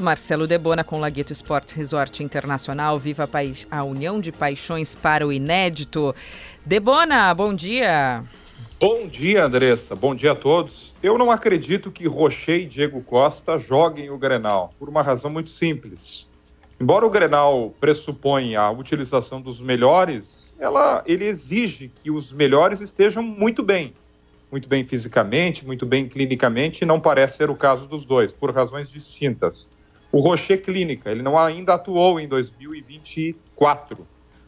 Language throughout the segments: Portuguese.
Marcelo Debona com Lagueto Esportes Resort Internacional. Viva a União de Paixões para o Inédito. Debona, bom dia. Bom dia, Andressa. Bom dia a todos. Eu não acredito que Rocher e Diego Costa joguem o Grenal, por uma razão muito simples. Embora o Grenal pressuponha a utilização dos melhores, ela, ele exige que os melhores estejam muito bem. Muito bem fisicamente, muito bem clinicamente, e não parece ser o caso dos dois, por razões distintas. O Rocher Clínica, ele não ainda atuou em 2024.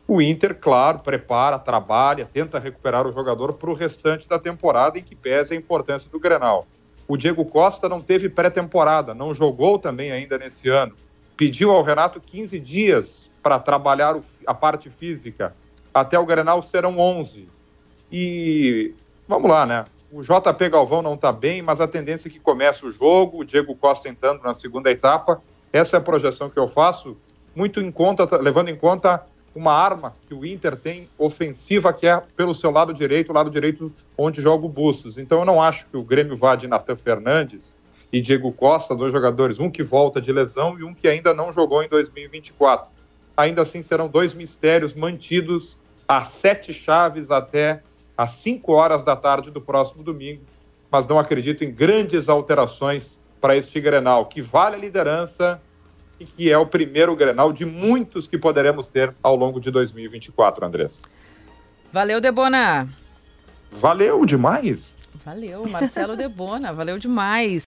O Inter, claro, prepara, trabalha, tenta recuperar o jogador para o restante da temporada em que pese a importância do Grenal. O Diego Costa não teve pré-temporada, não jogou também ainda nesse ano. Pediu ao Renato 15 dias para trabalhar a parte física. Até o Grenal serão 11. E vamos lá, né? O JP Galvão não está bem, mas a tendência é que comece o jogo, o Diego Costa entrando na segunda etapa. Essa é a projeção que eu faço, muito em conta, levando em conta uma arma que o Inter tem ofensiva, que é pelo seu lado direito, o lado direito onde joga o Bustos. Então eu não acho que o Grêmio vá de Natan Fernandes e Diego Costa, dois jogadores, um que volta de lesão e um que ainda não jogou em 2024. Ainda assim serão dois mistérios mantidos a sete chaves até às 5 horas da tarde do próximo domingo, mas não acredito em grandes alterações para este Grenal, que vale a liderança e que é o primeiro Grenal de muitos que poderemos ter ao longo de 2024, Andressa. Valeu, Debona. Valeu demais. Valeu, Marcelo Debona, valeu demais.